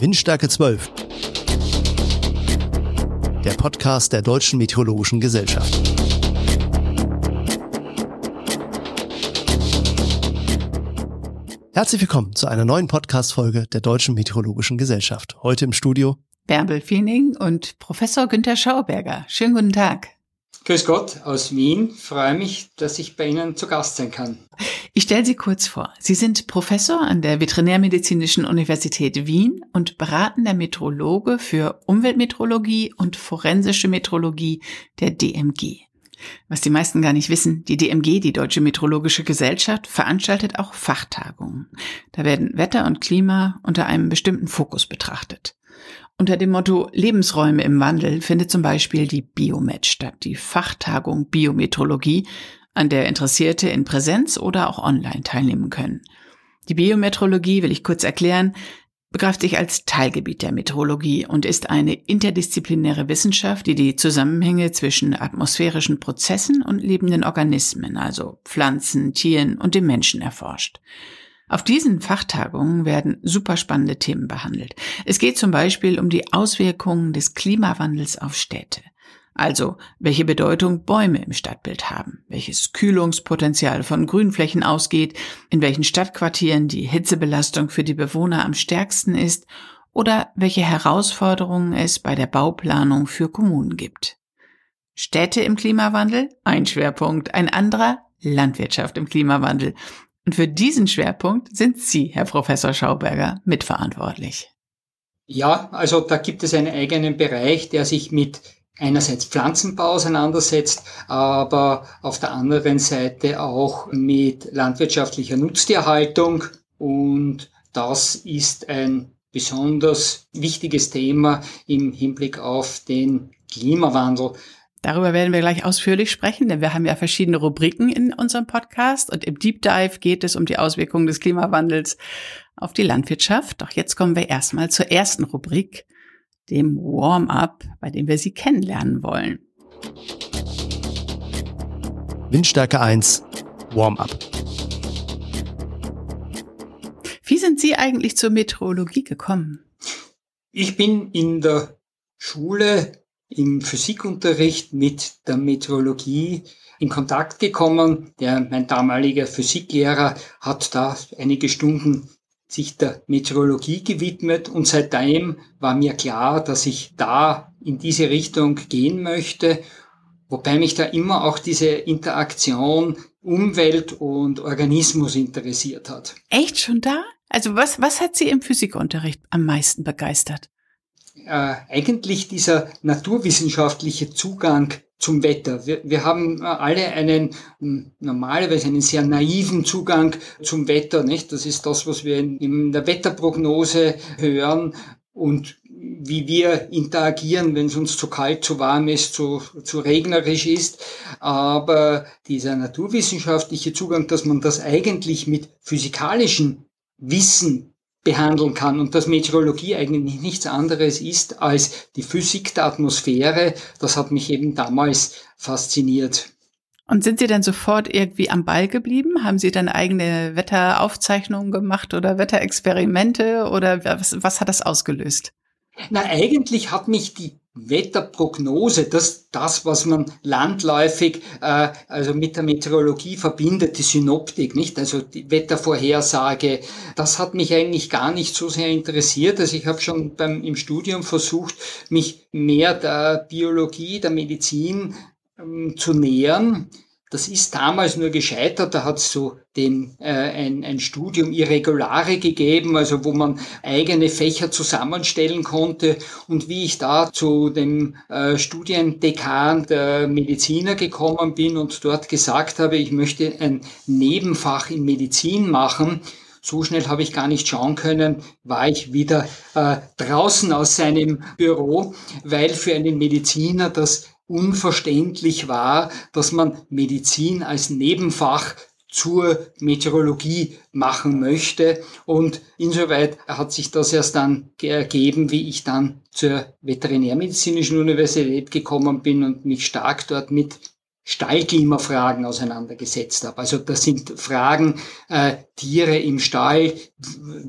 Windstärke 12. Der Podcast der Deutschen Meteorologischen Gesellschaft. Herzlich willkommen zu einer neuen Podcast-Folge der Deutschen Meteorologischen Gesellschaft. Heute im Studio Bärbel Fiening und Professor Günther Schauberger. Schönen guten Tag. Grüß Gott aus Wien. Freue mich, dass ich bei Ihnen zu Gast sein kann. Ich stelle Sie kurz vor. Sie sind Professor an der Veterinärmedizinischen Universität Wien und beratender Meteorologe für Umweltmeteorologie und forensische Meteorologie der DMG. Was die meisten gar nicht wissen, die DMG, die Deutsche Meteorologische Gesellschaft, veranstaltet auch Fachtagungen. Da werden Wetter und Klima unter einem bestimmten Fokus betrachtet. Unter dem Motto Lebensräume im Wandel findet zum Beispiel die Biomet statt, die Fachtagung Biometrologie, an der Interessierte in Präsenz oder auch online teilnehmen können. Die Biometrologie, will ich kurz erklären, begreift sich als Teilgebiet der Meteorologie und ist eine interdisziplinäre Wissenschaft, die die Zusammenhänge zwischen atmosphärischen Prozessen und lebenden Organismen, also Pflanzen, Tieren und dem Menschen erforscht. Auf diesen Fachtagungen werden super spannende Themen behandelt. Es geht zum Beispiel um die Auswirkungen des Klimawandels auf Städte. Also, welche Bedeutung Bäume im Stadtbild haben, welches Kühlungspotenzial von Grünflächen ausgeht, in welchen Stadtquartieren die Hitzebelastung für die Bewohner am stärksten ist oder welche Herausforderungen es bei der Bauplanung für Kommunen gibt. Städte im Klimawandel, ein Schwerpunkt, ein anderer Landwirtschaft im Klimawandel. Und für diesen Schwerpunkt sind Sie, Herr Professor Schauberger, mitverantwortlich. Ja, also da gibt es einen eigenen Bereich, der sich mit einerseits Pflanzenbau auseinandersetzt, aber auf der anderen Seite auch mit landwirtschaftlicher Nutztierhaltung. Und das ist ein besonders wichtiges Thema im Hinblick auf den Klimawandel. Darüber werden wir gleich ausführlich sprechen, denn wir haben ja verschiedene Rubriken in unserem Podcast und im Deep Dive geht es um die Auswirkungen des Klimawandels auf die Landwirtschaft. Doch jetzt kommen wir erstmal zur ersten Rubrik, dem Warm-up, bei dem wir Sie kennenlernen wollen. Windstärke 1, Warm-up. Wie sind Sie eigentlich zur Meteorologie gekommen? Ich bin in der Schule im Physikunterricht mit der Meteorologie in Kontakt gekommen. Der, mein damaliger Physiklehrer hat da einige Stunden sich der Meteorologie gewidmet und seitdem war mir klar, dass ich da in diese Richtung gehen möchte, wobei mich da immer auch diese Interaktion Umwelt und Organismus interessiert hat. Echt schon da? Also was, was hat Sie im Physikunterricht am meisten begeistert? Äh, eigentlich dieser naturwissenschaftliche Zugang zum Wetter. Wir, wir haben alle einen hm, normalerweise einen sehr naiven Zugang zum Wetter, nicht? Das ist das, was wir in, in der Wetterprognose hören und wie wir interagieren, wenn es uns zu kalt, zu warm ist, zu, zu regnerisch ist. Aber dieser naturwissenschaftliche Zugang, dass man das eigentlich mit physikalischen Wissen behandeln kann und dass Meteorologie eigentlich nichts anderes ist als die Physik der Atmosphäre, das hat mich eben damals fasziniert. Und sind Sie dann sofort irgendwie am Ball geblieben? Haben Sie dann eigene Wetteraufzeichnungen gemacht oder Wetterexperimente oder was, was hat das ausgelöst? Na, eigentlich hat mich die Wetterprognose, das, das, was man landläufig äh, also mit der Meteorologie verbindet, die Synoptik, nicht? Also die Wettervorhersage, das hat mich eigentlich gar nicht so sehr interessiert. Also ich habe schon beim im Studium versucht, mich mehr der Biologie, der Medizin ähm, zu nähern. Das ist damals nur gescheitert. Da hat es so den, äh, ein, ein Studium Irregulare gegeben, also wo man eigene Fächer zusammenstellen konnte. Und wie ich da zu dem äh, Studiendekan der Mediziner gekommen bin und dort gesagt habe, ich möchte ein Nebenfach in Medizin machen, so schnell habe ich gar nicht schauen können, war ich wieder äh, draußen aus seinem Büro, weil für einen Mediziner das unverständlich war, dass man Medizin als Nebenfach zur Meteorologie machen möchte. Und insoweit hat sich das erst dann ergeben, wie ich dann zur Veterinärmedizinischen Universität gekommen bin und mich stark dort mit Stallklimafragen auseinandergesetzt habe. Also das sind Fragen äh, Tiere im Stall,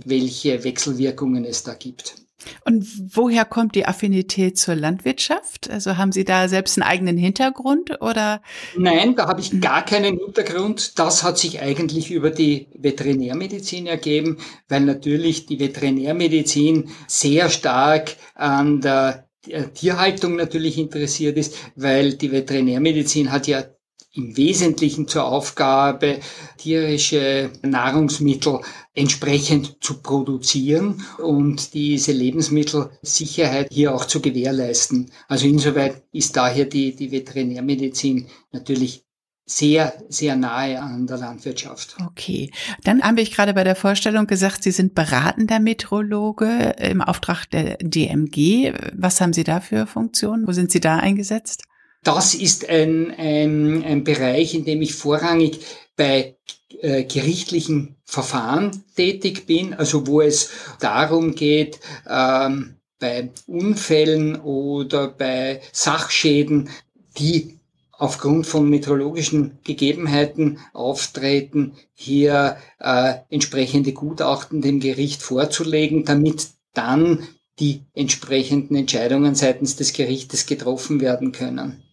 welche Wechselwirkungen es da gibt. Und woher kommt die Affinität zur Landwirtschaft? Also haben Sie da selbst einen eigenen Hintergrund oder? Nein, da habe ich gar keinen Hintergrund. Das hat sich eigentlich über die Veterinärmedizin ergeben, weil natürlich die Veterinärmedizin sehr stark an der Tierhaltung natürlich interessiert ist, weil die Veterinärmedizin hat ja im Wesentlichen zur Aufgabe, tierische Nahrungsmittel entsprechend zu produzieren und diese Lebensmittelsicherheit hier auch zu gewährleisten. Also insoweit ist daher die, die Veterinärmedizin natürlich sehr, sehr nahe an der Landwirtschaft. Okay. Dann habe ich gerade bei der Vorstellung gesagt, Sie sind beratender Meteorologe im Auftrag der DMG. Was haben Sie da für Funktionen? Wo sind Sie da eingesetzt? Das ist ein, ein, ein Bereich, in dem ich vorrangig bei äh, gerichtlichen Verfahren tätig bin, also wo es darum geht, ähm, bei Unfällen oder bei Sachschäden, die aufgrund von meteorologischen Gegebenheiten auftreten, hier äh, entsprechende Gutachten dem Gericht vorzulegen, damit dann die entsprechenden Entscheidungen seitens des Gerichtes getroffen werden können.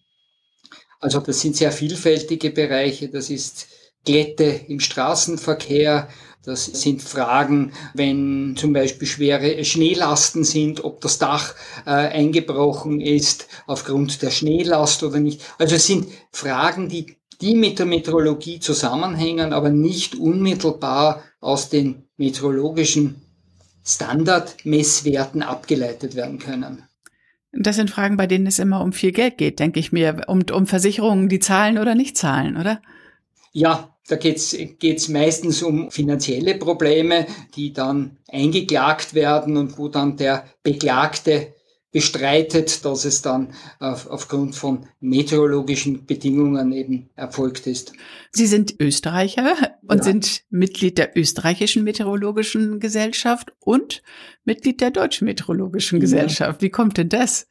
Also das sind sehr vielfältige Bereiche. Das ist Glätte im Straßenverkehr. Das sind Fragen, wenn zum Beispiel schwere Schneelasten sind, ob das Dach äh, eingebrochen ist aufgrund der Schneelast oder nicht. Also es sind Fragen, die, die mit der Meteorologie zusammenhängen, aber nicht unmittelbar aus den meteorologischen Standardmesswerten abgeleitet werden können. Das sind Fragen, bei denen es immer um viel Geld geht, denke ich mir, um, um Versicherungen, die zahlen oder nicht zahlen, oder? Ja, da geht's geht's meistens um finanzielle Probleme, die dann eingeklagt werden und wo dann der Beklagte bestreitet, dass es dann auf, aufgrund von meteorologischen Bedingungen eben erfolgt ist. Sie sind Österreicher und ja. sind Mitglied der österreichischen Meteorologischen Gesellschaft und Mitglied der Deutschen Meteorologischen ja. Gesellschaft. Wie kommt denn das?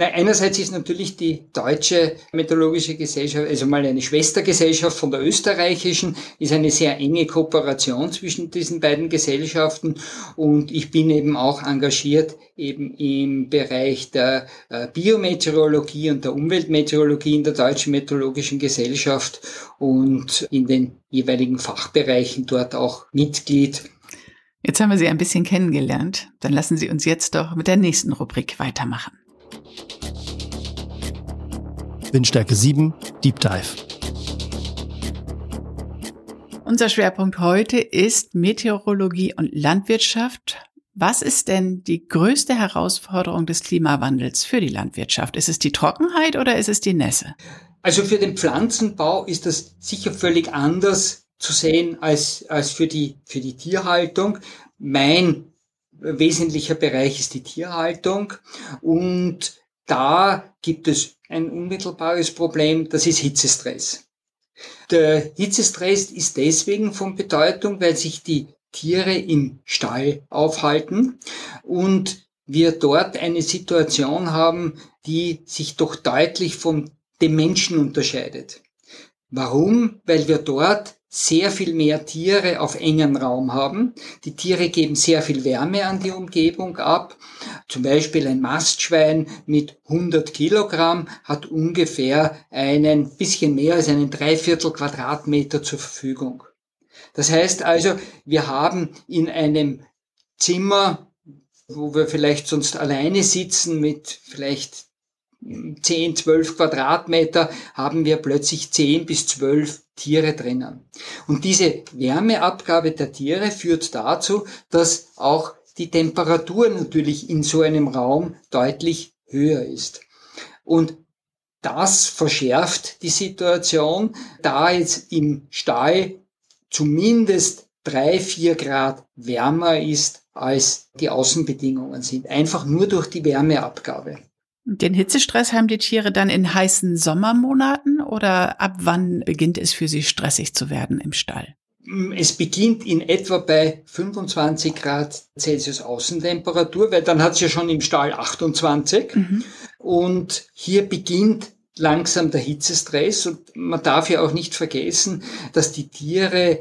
Na, einerseits ist natürlich die deutsche meteorologische Gesellschaft, also mal eine Schwestergesellschaft von der österreichischen, ist eine sehr enge Kooperation zwischen diesen beiden Gesellschaften und ich bin eben auch engagiert eben im Bereich der äh, Biometeorologie und der Umweltmeteorologie in der Deutschen Meteorologischen Gesellschaft und in den jeweiligen Fachbereichen dort auch Mitglied. Jetzt haben wir Sie ein bisschen kennengelernt. Dann lassen Sie uns jetzt doch mit der nächsten Rubrik weitermachen. Windstärke 7, Deep Dive. Unser Schwerpunkt heute ist Meteorologie und Landwirtschaft. Was ist denn die größte Herausforderung des Klimawandels für die Landwirtschaft? Ist es die Trockenheit oder ist es die Nässe? Also für den Pflanzenbau ist das sicher völlig anders zu sehen als, als für, die, für die Tierhaltung. Mein wesentlicher Bereich ist die Tierhaltung und da gibt es ein unmittelbares Problem, das ist Hitzestress. Der Hitzestress ist deswegen von Bedeutung, weil sich die Tiere im Stall aufhalten und wir dort eine Situation haben, die sich doch deutlich von dem Menschen unterscheidet. Warum? Weil wir dort sehr viel mehr Tiere auf engen Raum haben. Die Tiere geben sehr viel Wärme an die Umgebung ab. Zum Beispiel ein Mastschwein mit 100 Kilogramm hat ungefähr einen bisschen mehr als einen Dreiviertel Quadratmeter zur Verfügung. Das heißt also, wir haben in einem Zimmer, wo wir vielleicht sonst alleine sitzen mit vielleicht 10, 12 Quadratmeter, haben wir plötzlich 10 bis 12 Tiere drinnen. Und diese Wärmeabgabe der Tiere führt dazu, dass auch die Temperatur natürlich in so einem Raum deutlich höher ist. Und das verschärft die Situation, da jetzt im Stall zumindest drei, vier Grad wärmer ist, als die Außenbedingungen sind. Einfach nur durch die Wärmeabgabe. Den Hitzestress haben die Tiere dann in heißen Sommermonaten oder ab wann beginnt es für sie stressig zu werden im Stall? Es beginnt in etwa bei 25 Grad Celsius Außentemperatur, weil dann hat es ja schon im Stall 28. Mhm. Und hier beginnt langsam der Hitzestress und man darf ja auch nicht vergessen, dass die Tiere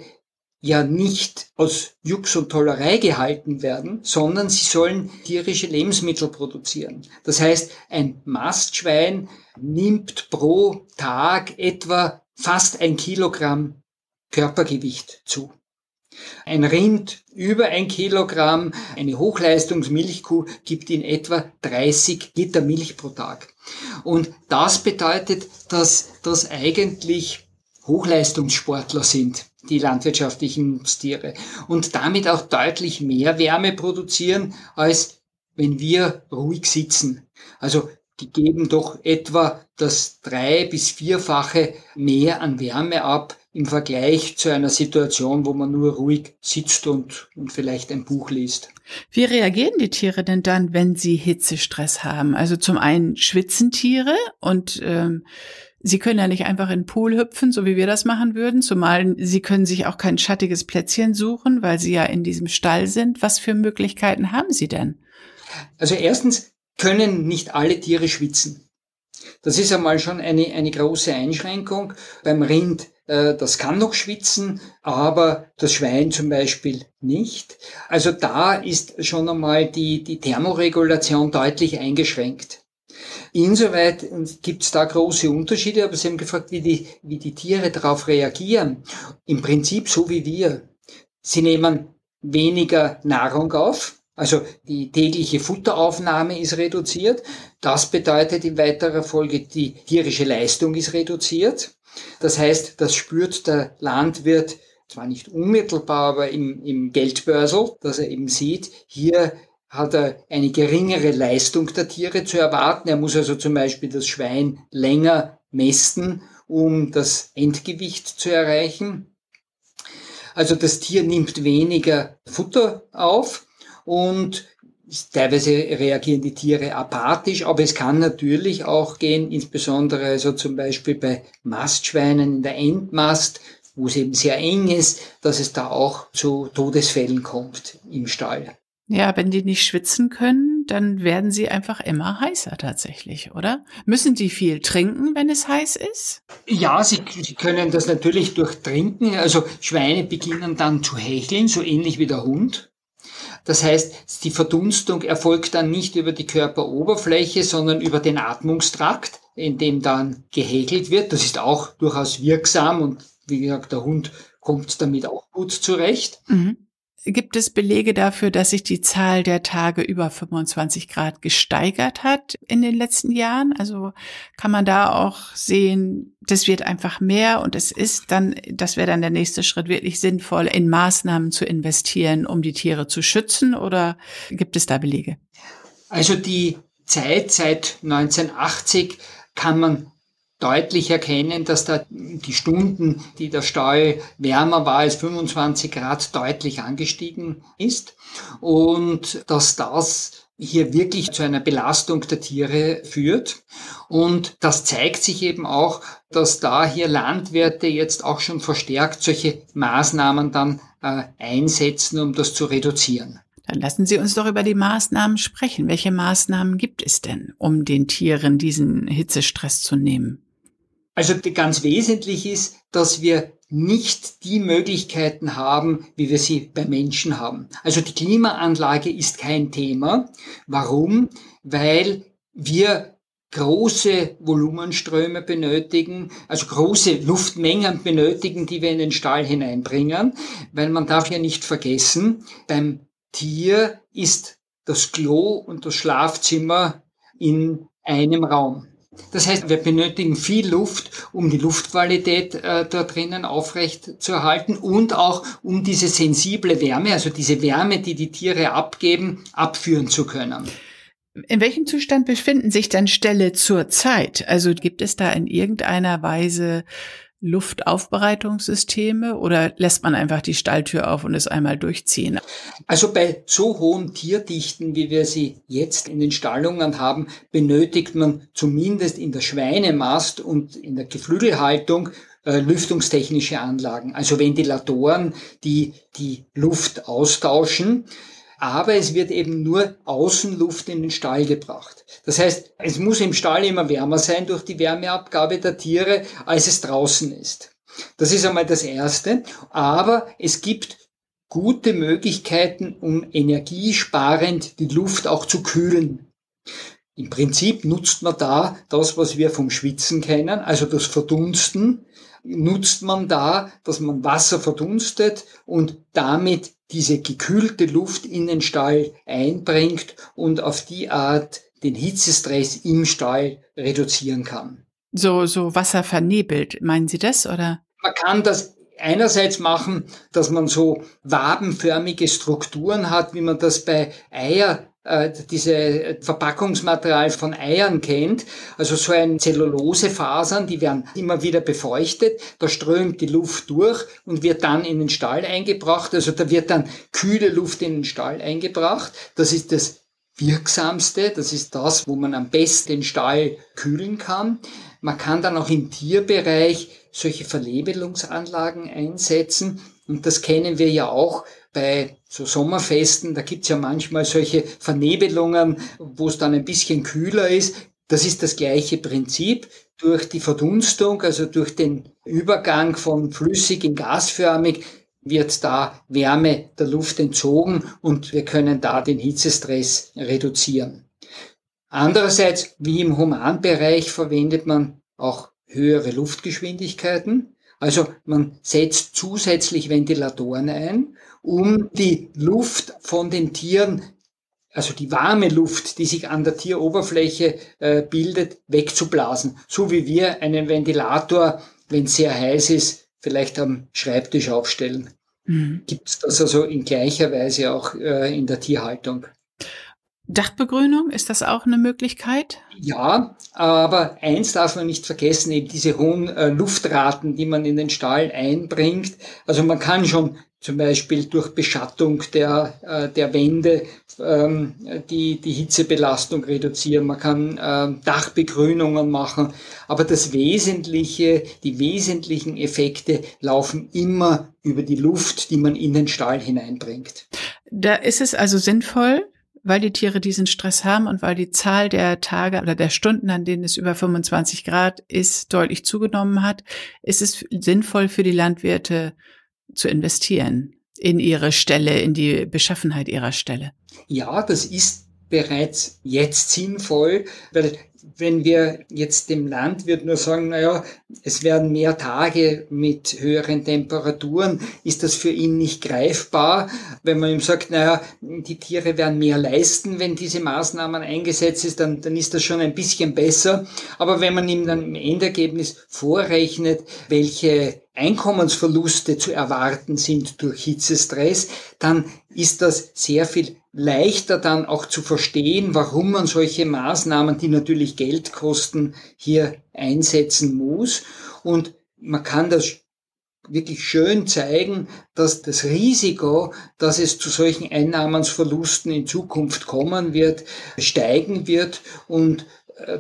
ja nicht aus Jux und Tollerei gehalten werden, sondern sie sollen tierische Lebensmittel produzieren. Das heißt, ein Mastschwein nimmt pro Tag etwa fast ein Kilogramm Körpergewicht zu. Ein Rind über ein Kilogramm, eine Hochleistungsmilchkuh gibt in etwa 30 Liter Milch pro Tag. Und das bedeutet, dass das eigentlich Hochleistungssportler sind, die landwirtschaftlichen Tiere. Und damit auch deutlich mehr Wärme produzieren, als wenn wir ruhig sitzen. Also die geben doch etwa das drei- bis vierfache mehr an Wärme ab im Vergleich zu einer Situation, wo man nur ruhig sitzt und, und vielleicht ein Buch liest. Wie reagieren die Tiere denn dann, wenn sie Hitzestress haben? Also zum einen schwitzen Tiere und ähm, Sie können ja nicht einfach in den Pool hüpfen, so wie wir das machen würden, zumal Sie können sich auch kein schattiges Plätzchen suchen, weil Sie ja in diesem Stall sind. Was für Möglichkeiten haben Sie denn? Also erstens können nicht alle Tiere schwitzen. Das ist einmal schon eine, eine große Einschränkung. Beim Rind äh, das kann noch schwitzen, aber das Schwein zum Beispiel nicht. Also da ist schon einmal die, die Thermoregulation deutlich eingeschränkt. Insoweit gibt es da große Unterschiede, aber Sie haben gefragt, wie die, wie die Tiere darauf reagieren. Im Prinzip so wie wir. Sie nehmen weniger Nahrung auf, also die tägliche Futteraufnahme ist reduziert. Das bedeutet in weiterer Folge, die tierische Leistung ist reduziert. Das heißt, das spürt der Landwirt zwar nicht unmittelbar, aber im, im Geldbörsel, dass er eben sieht, hier hat er eine geringere Leistung der Tiere zu erwarten. Er muss also zum Beispiel das Schwein länger mästen, um das Endgewicht zu erreichen. Also das Tier nimmt weniger Futter auf und Teilweise reagieren die Tiere apathisch, aber es kann natürlich auch gehen, insbesondere also zum Beispiel bei Mastschweinen in der Endmast, wo es eben sehr eng ist, dass es da auch zu Todesfällen kommt im Stall. Ja, wenn die nicht schwitzen können, dann werden sie einfach immer heißer tatsächlich, oder? Müssen die viel trinken, wenn es heiß ist? Ja, sie, sie können das natürlich durch Trinken. Also Schweine beginnen dann zu hecheln, so ähnlich wie der Hund. Das heißt, die Verdunstung erfolgt dann nicht über die Körperoberfläche, sondern über den Atmungstrakt, in dem dann gehäkelt wird. Das ist auch durchaus wirksam und wie gesagt, der Hund kommt damit auch gut zurecht. Mhm. Gibt es Belege dafür, dass sich die Zahl der Tage über 25 Grad gesteigert hat in den letzten Jahren? Also kann man da auch sehen, das wird einfach mehr und es ist dann, das wäre dann der nächste Schritt, wirklich sinnvoll, in Maßnahmen zu investieren, um die Tiere zu schützen oder gibt es da Belege? Also die Zeit seit 1980 kann man deutlich erkennen, dass da die Stunden, die der Stall wärmer war als 25 Grad, deutlich angestiegen ist und dass das hier wirklich zu einer Belastung der Tiere führt. Und das zeigt sich eben auch, dass da hier Landwirte jetzt auch schon verstärkt solche Maßnahmen dann äh, einsetzen, um das zu reduzieren. Dann lassen Sie uns doch über die Maßnahmen sprechen. Welche Maßnahmen gibt es denn, um den Tieren diesen Hitzestress zu nehmen? Also ganz wesentlich ist, dass wir nicht die Möglichkeiten haben, wie wir sie bei Menschen haben. Also die Klimaanlage ist kein Thema. Warum? Weil wir große Volumenströme benötigen, also große Luftmengen benötigen, die wir in den Stall hineinbringen, weil man darf ja nicht vergessen, beim Tier ist das Klo und das Schlafzimmer in einem Raum. Das heißt, wir benötigen viel Luft, um die Luftqualität äh, dort drinnen aufrecht zu erhalten und auch um diese sensible Wärme, also diese Wärme, die die Tiere abgeben, abführen zu können. In welchem Zustand befinden sich denn Ställe zurzeit? Also gibt es da in irgendeiner Weise Luftaufbereitungssysteme oder lässt man einfach die Stalltür auf und es einmal durchziehen? Also bei so hohen Tierdichten, wie wir sie jetzt in den Stallungen haben, benötigt man zumindest in der Schweinemast und in der Geflügelhaltung äh, lüftungstechnische Anlagen, also Ventilatoren, die die Luft austauschen aber es wird eben nur Außenluft in den Stall gebracht. Das heißt, es muss im Stall immer wärmer sein durch die Wärmeabgabe der Tiere, als es draußen ist. Das ist einmal das Erste. Aber es gibt gute Möglichkeiten, um energiesparend die Luft auch zu kühlen. Im Prinzip nutzt man da das, was wir vom Schwitzen kennen, also das Verdunsten, nutzt man da, dass man Wasser verdunstet und damit diese gekühlte Luft in den Stall einbringt und auf die Art den Hitzestress im Stall reduzieren kann. So, so Wasser vernebelt, meinen Sie das, oder? Man kann das einerseits machen, dass man so wabenförmige Strukturen hat, wie man das bei Eier äh, diese Verpackungsmaterial von Eiern kennt, also so ein Zellulosefasern, die werden immer wieder befeuchtet, da strömt die Luft durch und wird dann in den Stall eingebracht, also da wird dann kühle Luft in den Stall eingebracht, das ist das wirksamste, das ist das, wo man am besten den Stall kühlen kann. Man kann dann auch im Tierbereich solche Verlebelungsanlagen einsetzen. Und das kennen wir ja auch bei so Sommerfesten. Da gibt's ja manchmal solche Vernebelungen, wo es dann ein bisschen kühler ist. Das ist das gleiche Prinzip. Durch die Verdunstung, also durch den Übergang von flüssig in gasförmig, wird da Wärme der Luft entzogen und wir können da den Hitzestress reduzieren. Andererseits, wie im Humanbereich, verwendet man auch höhere Luftgeschwindigkeiten. Also man setzt zusätzlich Ventilatoren ein, um die Luft von den Tieren, also die warme Luft, die sich an der Tieroberfläche äh, bildet, wegzublasen. So wie wir einen Ventilator, wenn es sehr heiß ist, vielleicht am Schreibtisch aufstellen. Mhm. Gibt es das also in gleicher Weise auch äh, in der Tierhaltung? Dachbegrünung, ist das auch eine Möglichkeit? Ja, aber eins darf man nicht vergessen, eben diese hohen äh, Luftraten, die man in den Stall einbringt. Also man kann schon zum Beispiel durch Beschattung der, äh, der Wände ähm, die, die Hitzebelastung reduzieren. Man kann äh, Dachbegrünungen machen. Aber das Wesentliche, die wesentlichen Effekte laufen immer über die Luft, die man in den Stall hineinbringt. Da ist es also sinnvoll, weil die Tiere diesen Stress haben und weil die Zahl der Tage oder der Stunden, an denen es über 25 Grad ist, deutlich zugenommen hat, ist es sinnvoll für die Landwirte zu investieren in ihre Stelle, in die Beschaffenheit ihrer Stelle. Ja, das ist bereits jetzt sinnvoll, weil wenn wir jetzt dem Landwirt nur sagen, naja, es werden mehr Tage mit höheren Temperaturen, ist das für ihn nicht greifbar. Wenn man ihm sagt, naja, die Tiere werden mehr leisten, wenn diese Maßnahmen eingesetzt ist, dann, dann ist das schon ein bisschen besser. Aber wenn man ihm dann im Endergebnis vorrechnet, welche Einkommensverluste zu erwarten sind durch Hitzestress, dann ist das sehr viel leichter dann auch zu verstehen, warum man solche Maßnahmen, die natürlich Geld kosten, hier einsetzen muss. Und man kann das wirklich schön zeigen, dass das Risiko, dass es zu solchen Einnahmensverlusten in Zukunft kommen wird, steigen wird und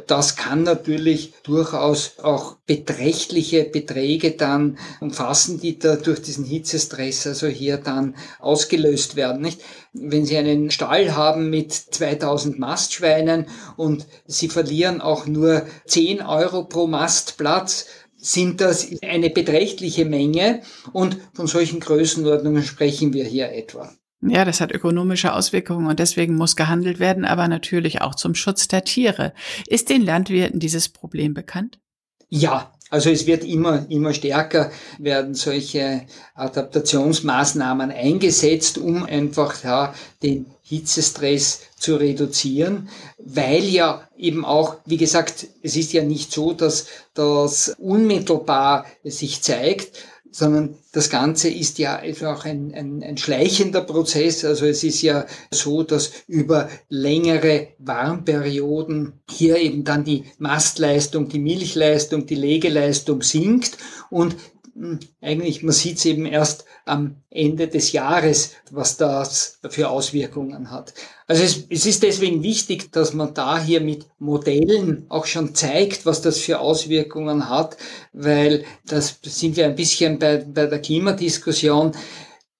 das kann natürlich durchaus auch beträchtliche Beträge dann umfassen, die da durch diesen Hitzestress also hier dann ausgelöst werden, nicht? Wenn Sie einen Stall haben mit 2000 Mastschweinen und Sie verlieren auch nur 10 Euro pro Mastplatz, sind das eine beträchtliche Menge und von solchen Größenordnungen sprechen wir hier etwa. Ja, das hat ökonomische Auswirkungen und deswegen muss gehandelt werden, aber natürlich auch zum Schutz der Tiere. Ist den Landwirten dieses Problem bekannt? Ja, also es wird immer, immer stärker werden solche Adaptationsmaßnahmen eingesetzt, um einfach ja, den Hitzestress zu reduzieren, weil ja eben auch, wie gesagt, es ist ja nicht so, dass das unmittelbar sich zeigt, sondern das Ganze ist ja auch ein, ein, ein schleichender Prozess. Also es ist ja so, dass über längere Warmperioden hier eben dann die Mastleistung, die Milchleistung, die Legeleistung sinkt und eigentlich, man sieht es eben erst am Ende des Jahres, was das für Auswirkungen hat. Also es, es, ist deswegen wichtig, dass man da hier mit Modellen auch schon zeigt, was das für Auswirkungen hat, weil das sind wir ein bisschen bei, bei der Klimadiskussion.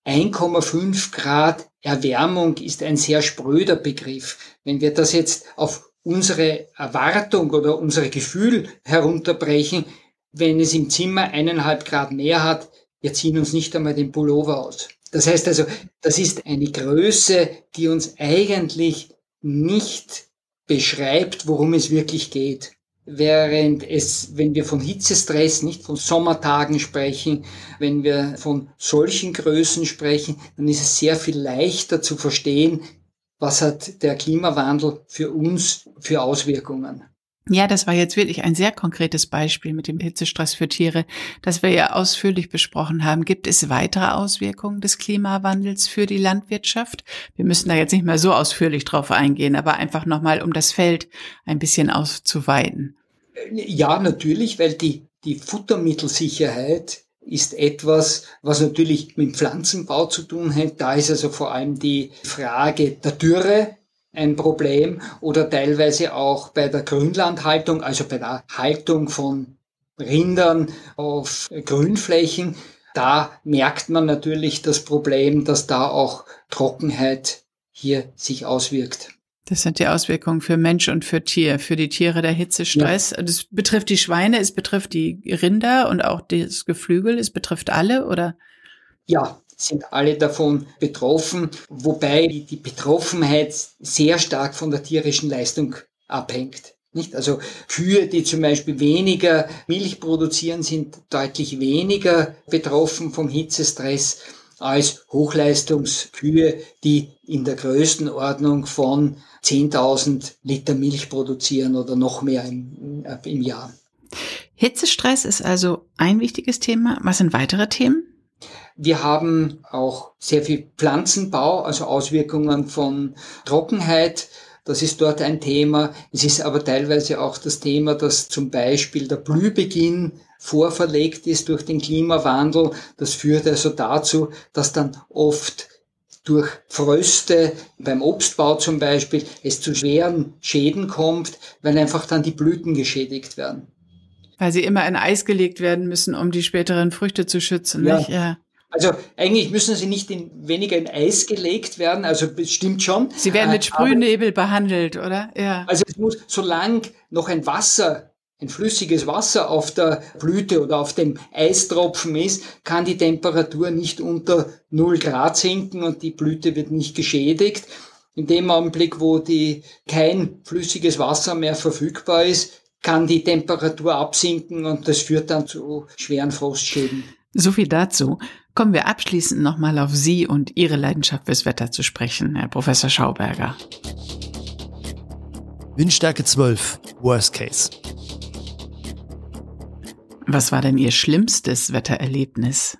1,5 Grad Erwärmung ist ein sehr spröder Begriff. Wenn wir das jetzt auf unsere Erwartung oder unsere Gefühl herunterbrechen, wenn es im Zimmer eineinhalb Grad mehr hat, wir ziehen uns nicht einmal den Pullover aus. Das heißt also, das ist eine Größe, die uns eigentlich nicht beschreibt, worum es wirklich geht. Während es, wenn wir von Hitzestress, nicht von Sommertagen sprechen, wenn wir von solchen Größen sprechen, dann ist es sehr viel leichter zu verstehen, was hat der Klimawandel für uns für Auswirkungen. Ja, das war jetzt wirklich ein sehr konkretes Beispiel mit dem Hitzestress für Tiere, das wir ja ausführlich besprochen haben. Gibt es weitere Auswirkungen des Klimawandels für die Landwirtschaft? Wir müssen da jetzt nicht mehr so ausführlich drauf eingehen, aber einfach nochmal, um das Feld ein bisschen auszuweiten. Ja, natürlich, weil die, die Futtermittelsicherheit ist etwas, was natürlich mit Pflanzenbau zu tun hat. Da ist also vor allem die Frage der Dürre ein Problem oder teilweise auch bei der Grünlandhaltung, also bei der Haltung von Rindern auf Grünflächen. Da merkt man natürlich das Problem, dass da auch Trockenheit hier sich auswirkt. Das sind die Auswirkungen für Mensch und für Tier. Für die Tiere der Hitzestress. Ja. Das betrifft die Schweine, es betrifft die Rinder und auch das Geflügel, es betrifft alle, oder? Ja, sind alle davon betroffen, wobei die Betroffenheit sehr stark von der tierischen Leistung abhängt. Nicht? Also Kühe, die zum Beispiel weniger Milch produzieren, sind deutlich weniger betroffen vom Hitzestress als Hochleistungskühe, die in der Größenordnung von 10.000 Liter Milch produzieren oder noch mehr im, im Jahr. Hitzestress ist also ein wichtiges Thema. Was sind weitere Themen? Wir haben auch sehr viel Pflanzenbau, also Auswirkungen von Trockenheit. Das ist dort ein Thema. Es ist aber teilweise auch das Thema, dass zum Beispiel der Blühbeginn vorverlegt ist durch den Klimawandel. Das führt also dazu, dass dann oft durch Fröste beim Obstbau zum Beispiel es zu schweren Schäden kommt, weil einfach dann die Blüten geschädigt werden. Weil sie immer in Eis gelegt werden müssen, um die späteren Früchte zu schützen. Ja. Nicht? ja. Also eigentlich müssen sie nicht in, weniger in Eis gelegt werden, also bestimmt schon. Sie werden mit Sprühnebel Aber, behandelt, oder? Ja. Also es muss, solange noch ein Wasser ein flüssiges Wasser auf der Blüte oder auf dem Eistropfen ist, kann die Temperatur nicht unter 0 Grad sinken und die Blüte wird nicht geschädigt. In dem Augenblick, wo die, kein flüssiges Wasser mehr verfügbar ist, kann die Temperatur absinken und das führt dann zu schweren Frostschäden. So viel dazu. Kommen wir abschließend nochmal auf Sie und Ihre Leidenschaft fürs Wetter zu sprechen, Herr Professor Schauberger. Windstärke 12, Worst Case. Was war denn Ihr schlimmstes Wettererlebnis?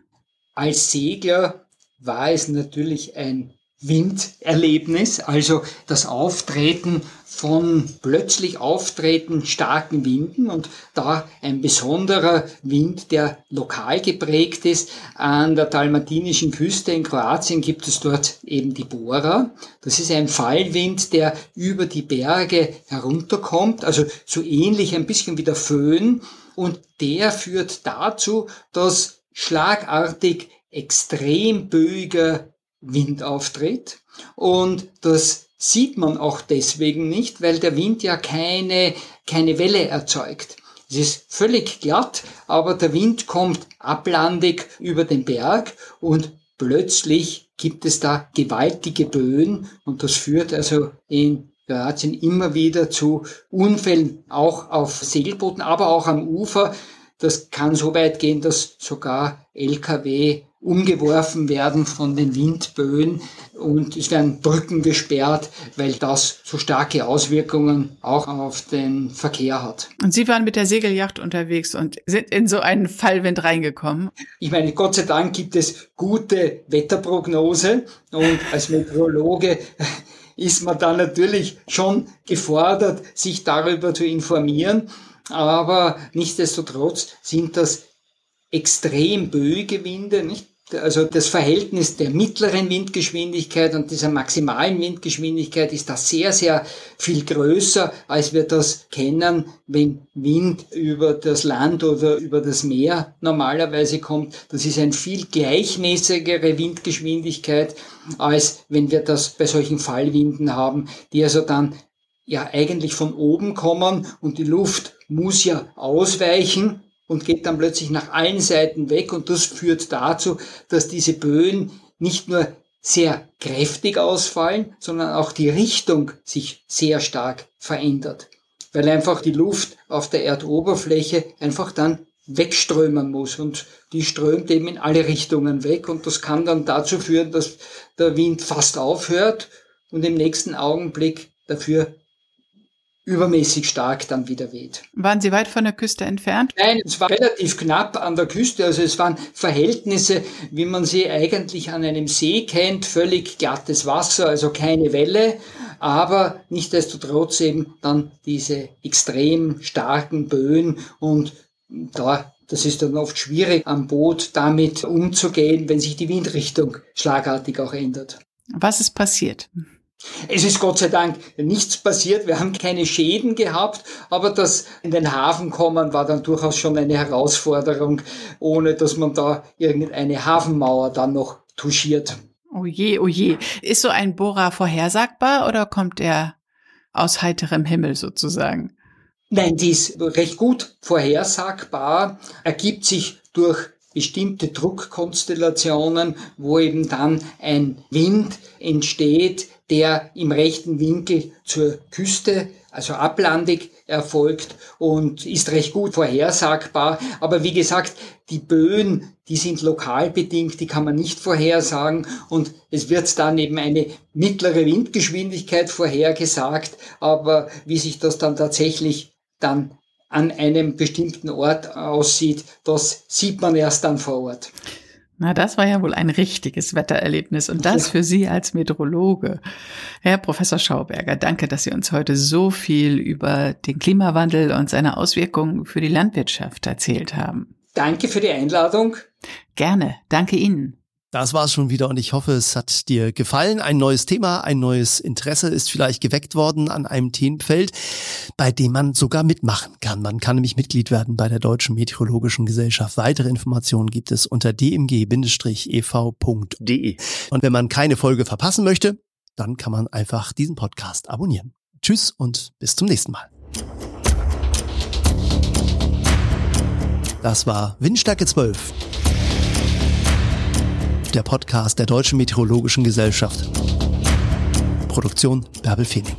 Als Segler war es natürlich ein Winderlebnis, also das Auftreten von plötzlich auftreten starken Winden und da ein besonderer Wind, der lokal geprägt ist. An der dalmatinischen Küste in Kroatien gibt es dort eben die Bora. Das ist ein Fallwind, der über die Berge herunterkommt, also so ähnlich ein bisschen wie der Föhn und der führt dazu, dass schlagartig extrem böiger Wind auftritt und das sieht man auch deswegen nicht, weil der Wind ja keine, keine Welle erzeugt. Es ist völlig glatt, aber der Wind kommt ablandig über den Berg und plötzlich gibt es da gewaltige Böen und das führt also in Kroatien immer wieder zu Unfällen, auch auf Segelbooten, aber auch am Ufer. Das kann so weit gehen, dass sogar Lkw umgeworfen werden von den Windböen und es werden Brücken gesperrt, weil das so starke Auswirkungen auch auf den Verkehr hat. Und Sie waren mit der Segelyacht unterwegs und sind in so einen Fallwind reingekommen? Ich meine, Gott sei Dank gibt es gute Wetterprognose und als Meteorologe ist man da natürlich schon gefordert, sich darüber zu informieren. Aber nichtsdestotrotz sind das extrem böige Winde, nicht? Also das Verhältnis der mittleren Windgeschwindigkeit und dieser maximalen Windgeschwindigkeit ist da sehr, sehr viel größer, als wir das kennen, wenn Wind über das Land oder über das Meer normalerweise kommt. Das ist eine viel gleichmäßigere Windgeschwindigkeit, als wenn wir das bei solchen Fallwinden haben, die also dann ja eigentlich von oben kommen und die Luft muss ja ausweichen und geht dann plötzlich nach allen Seiten weg. Und das führt dazu, dass diese Böen nicht nur sehr kräftig ausfallen, sondern auch die Richtung sich sehr stark verändert, weil einfach die Luft auf der Erdoberfläche einfach dann wegströmen muss. Und die strömt eben in alle Richtungen weg. Und das kann dann dazu führen, dass der Wind fast aufhört. Und im nächsten Augenblick dafür übermäßig stark dann wieder weht. Waren Sie weit von der Küste entfernt? Nein, es war relativ knapp an der Küste. Also es waren Verhältnisse, wie man sie eigentlich an einem See kennt, völlig glattes Wasser, also keine Welle, aber nichtsdestotrotz eben dann diese extrem starken Böen und da das ist dann oft schwierig am Boot damit umzugehen, wenn sich die Windrichtung schlagartig auch ändert. Was ist passiert? Es ist Gott sei Dank nichts passiert. Wir haben keine Schäden gehabt, aber das in den Hafen kommen war dann durchaus schon eine Herausforderung, ohne dass man da irgendeine Hafenmauer dann noch touchiert. Oh je, oh je. Ist so ein Bohrer vorhersagbar oder kommt er aus heiterem Himmel sozusagen? Nein, die ist recht gut vorhersagbar, ergibt sich durch bestimmte Druckkonstellationen, wo eben dann ein Wind entsteht, der im rechten Winkel zur Küste, also ablandig erfolgt und ist recht gut vorhersagbar. Aber wie gesagt, die Böen, die sind lokal bedingt, die kann man nicht vorhersagen und es wird dann eben eine mittlere Windgeschwindigkeit vorhergesagt. Aber wie sich das dann tatsächlich dann an einem bestimmten Ort aussieht, das sieht man erst dann vor Ort. Na, das war ja wohl ein richtiges Wettererlebnis und das für Sie als Meteorologe. Herr Professor Schauberger, danke, dass Sie uns heute so viel über den Klimawandel und seine Auswirkungen für die Landwirtschaft erzählt haben. Danke für die Einladung. Gerne, danke Ihnen. Das war's schon wieder und ich hoffe, es hat dir gefallen. Ein neues Thema, ein neues Interesse ist vielleicht geweckt worden an einem Themenfeld, bei dem man sogar mitmachen kann. Man kann nämlich Mitglied werden bei der Deutschen Meteorologischen Gesellschaft. Weitere Informationen gibt es unter dmg-ev.de. Und wenn man keine Folge verpassen möchte, dann kann man einfach diesen Podcast abonnieren. Tschüss und bis zum nächsten Mal. Das war Windstärke 12 der Podcast der Deutschen Meteorologischen Gesellschaft. Produktion Bärbel Feening.